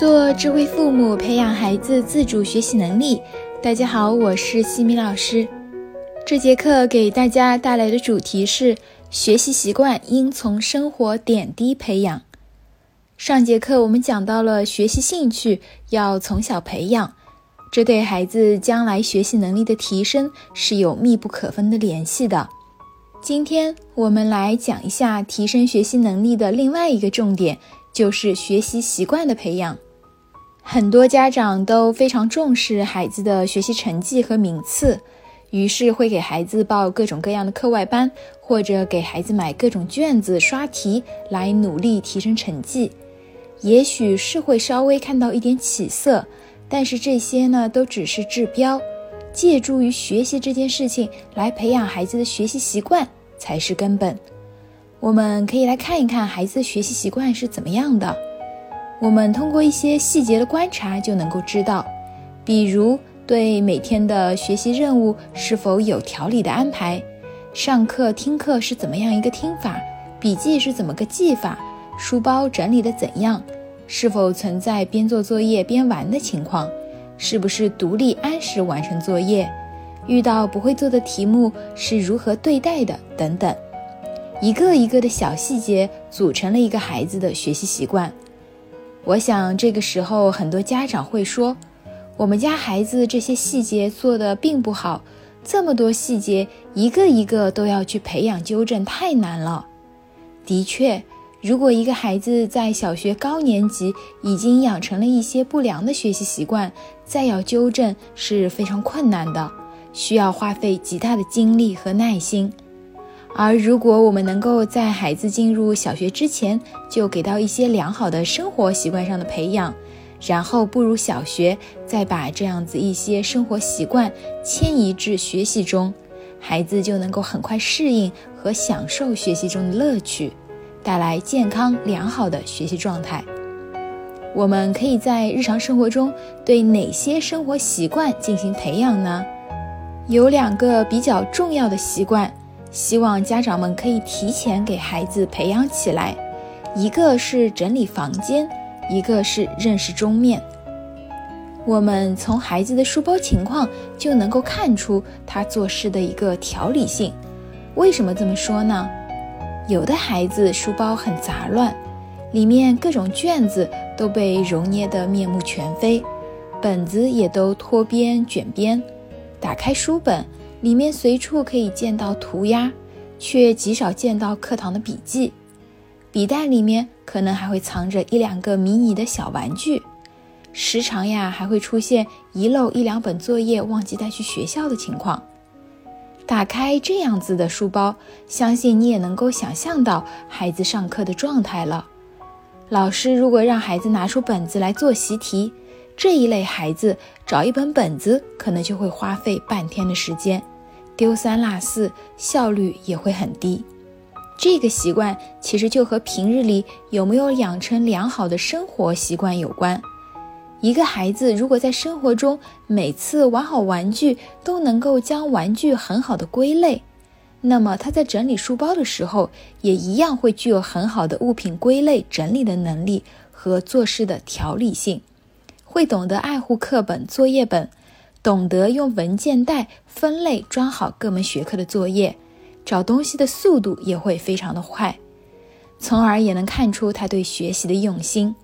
做智慧父母，培养孩子自主学习能力。大家好，我是西米老师。这节课给大家带来的主题是：学习习惯应从生活点滴培养。上节课我们讲到了学习兴趣要从小培养，这对孩子将来学习能力的提升是有密不可分的联系的。今天我们来讲一下提升学习能力的另外一个重点，就是学习习惯的培养。很多家长都非常重视孩子的学习成绩和名次，于是会给孩子报各种各样的课外班，或者给孩子买各种卷子、刷题来努力提升成绩。也许是会稍微看到一点起色，但是这些呢都只是治标。借助于学习这件事情来培养孩子的学习习惯才是根本。我们可以来看一看孩子的学习习惯是怎么样的。我们通过一些细节的观察就能够知道，比如对每天的学习任务是否有条理的安排，上课听课是怎么样一个听法，笔记是怎么个记法，书包整理的怎样，是否存在边做作业边玩的情况。是不是独立按时完成作业？遇到不会做的题目是如何对待的？等等，一个一个的小细节组成了一个孩子的学习习惯。我想这个时候很多家长会说：“我们家孩子这些细节做的并不好，这么多细节一个一个都要去培养纠正，太难了。”的确。如果一个孩子在小学高年级已经养成了一些不良的学习习惯，再要纠正是非常困难的，需要花费极大的精力和耐心。而如果我们能够在孩子进入小学之前就给到一些良好的生活习惯上的培养，然后步入小学，再把这样子一些生活习惯迁移至学习中，孩子就能够很快适应和享受学习中的乐趣。带来健康良好的学习状态。我们可以在日常生活中对哪些生活习惯进行培养呢？有两个比较重要的习惯，希望家长们可以提前给孩子培养起来。一个是整理房间，一个是认识钟面。我们从孩子的书包情况就能够看出他做事的一个条理性。为什么这么说呢？有的孩子书包很杂乱，里面各种卷子都被揉捏得面目全非，本子也都脱边卷边。打开书本，里面随处可以见到涂鸦，却极少见到课堂的笔记。笔袋里面可能还会藏着一两个迷你的小玩具，时常呀还会出现遗漏一两本作业忘记带去学校的情况。打开这样子的书包，相信你也能够想象到孩子上课的状态了。老师如果让孩子拿出本子来做习题，这一类孩子找一本本子可能就会花费半天的时间，丢三落四，效率也会很低。这个习惯其实就和平日里有没有养成良好的生活习惯有关。一个孩子如果在生活中每次玩好玩具都能够将玩具很好的归类，那么他在整理书包的时候也一样会具有很好的物品归类整理的能力和做事的条理性，会懂得爱护课本作业本，懂得用文件袋分类装好各门学科的作业，找东西的速度也会非常的快，从而也能看出他对学习的用心，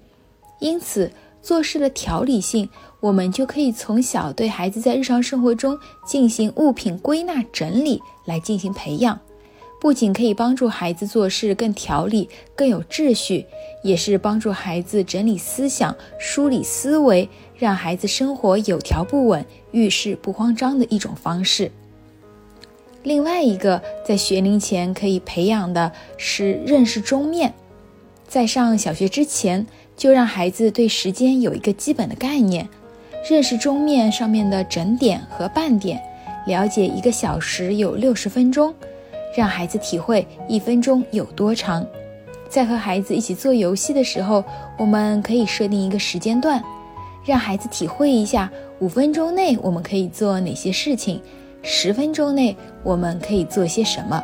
因此。做事的条理性，我们就可以从小对孩子在日常生活中进行物品归纳整理来进行培养，不仅可以帮助孩子做事更条理、更有秩序，也是帮助孩子整理思想、梳理思维，让孩子生活有条不紊、遇事不慌张的一种方式。另外一个在学龄前可以培养的是认识钟面，在上小学之前。就让孩子对时间有一个基本的概念，认识钟面上面的整点和半点，了解一个小时有六十分钟，让孩子体会一分钟有多长。在和孩子一起做游戏的时候，我们可以设定一个时间段，让孩子体会一下五分钟内我们可以做哪些事情，十分钟内我们可以做些什么。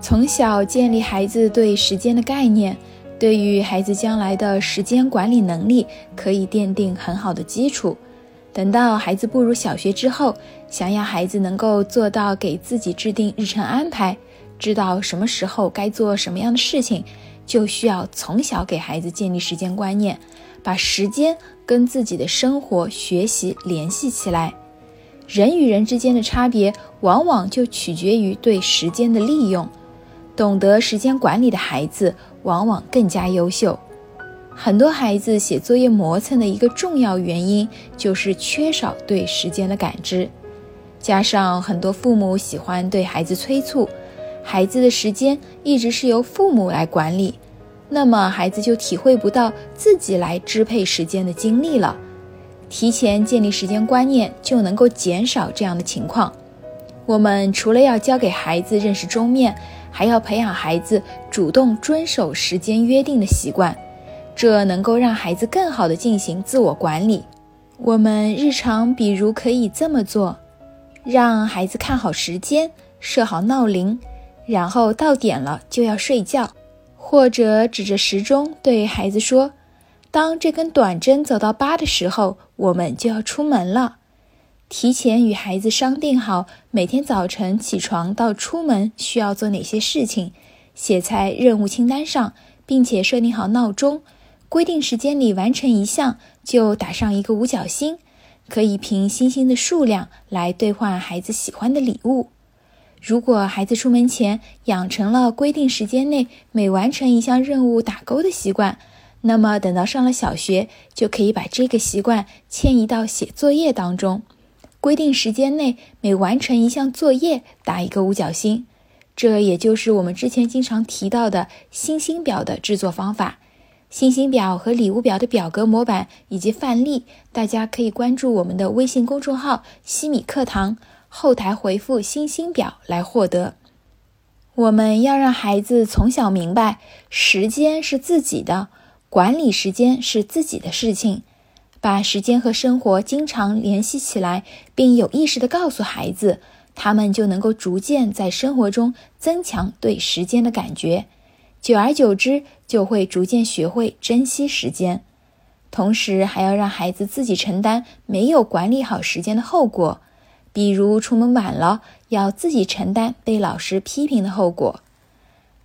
从小建立孩子对时间的概念。对于孩子将来的时间管理能力可以奠定很好的基础。等到孩子步入小学之后，想要孩子能够做到给自己制定日程安排，知道什么时候该做什么样的事情，就需要从小给孩子建立时间观念，把时间跟自己的生活、学习联系起来。人与人之间的差别，往往就取决于对时间的利用。懂得时间管理的孩子，往往更加优秀。很多孩子写作业磨蹭的一个重要原因，就是缺少对时间的感知，加上很多父母喜欢对孩子催促，孩子的时间一直是由父母来管理，那么孩子就体会不到自己来支配时间的经历了。提前建立时间观念，就能够减少这样的情况。我们除了要教给孩子认识钟面，还要培养孩子主动遵守时间约定的习惯。这能够让孩子更好地进行自我管理。我们日常比如可以这么做：让孩子看好时间，设好闹铃，然后到点了就要睡觉，或者指着时钟对孩子说：“当这根短针走到八的时候，我们就要出门了。”提前与孩子商定好每天早晨起床到出门需要做哪些事情，写在任务清单上，并且设定好闹钟。规定时间里完成一项就打上一个五角星，可以凭星星的数量来兑换孩子喜欢的礼物。如果孩子出门前养成了规定时间内每完成一项任务打勾的习惯，那么等到上了小学，就可以把这个习惯迁移到写作业当中。规定时间内每完成一项作业打一个五角星，这也就是我们之前经常提到的星星表的制作方法。星星表和礼物表的表格模板以及范例，大家可以关注我们的微信公众号“西米课堂”，后台回复“星星表”来获得。我们要让孩子从小明白，时间是自己的，管理时间是自己的事情，把时间和生活经常联系起来，并有意识地告诉孩子，他们就能够逐渐在生活中增强对时间的感觉。久而久之，就会逐渐学会珍惜时间，同时还要让孩子自己承担没有管理好时间的后果，比如出门晚了，要自己承担被老师批评的后果。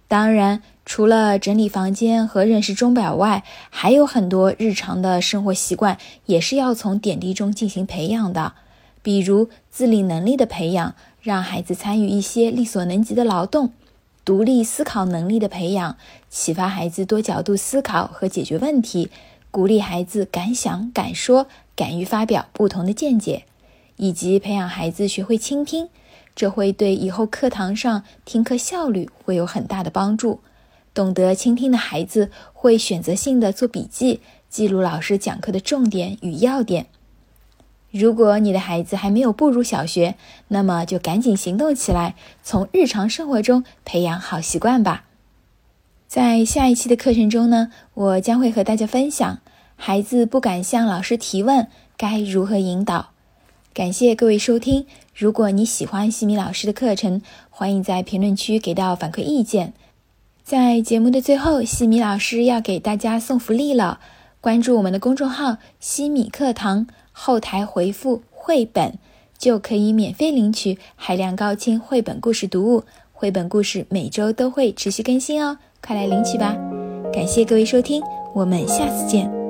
当然，除了整理房间和认识钟表外，还有很多日常的生活习惯也是要从点滴中进行培养的，比如自理能力的培养，让孩子参与一些力所能及的劳动。独立思考能力的培养，启发孩子多角度思考和解决问题，鼓励孩子敢想敢说，敢于发表不同的见解，以及培养孩子学会倾听，这会对以后课堂上听课效率会有很大的帮助。懂得倾听的孩子会选择性的做笔记，记录老师讲课的重点与要点。如果你的孩子还没有步入小学，那么就赶紧行动起来，从日常生活中培养好习惯吧。在下一期的课程中呢，我将会和大家分享孩子不敢向老师提问该如何引导。感谢各位收听。如果你喜欢西米老师的课程，欢迎在评论区给到反馈意见。在节目的最后，西米老师要给大家送福利了，关注我们的公众号“西米课堂”。后台回复“绘本”，就可以免费领取海量高清绘本故事读物。绘本故事每周都会持续更新哦，快来领取吧！感谢各位收听，我们下次见。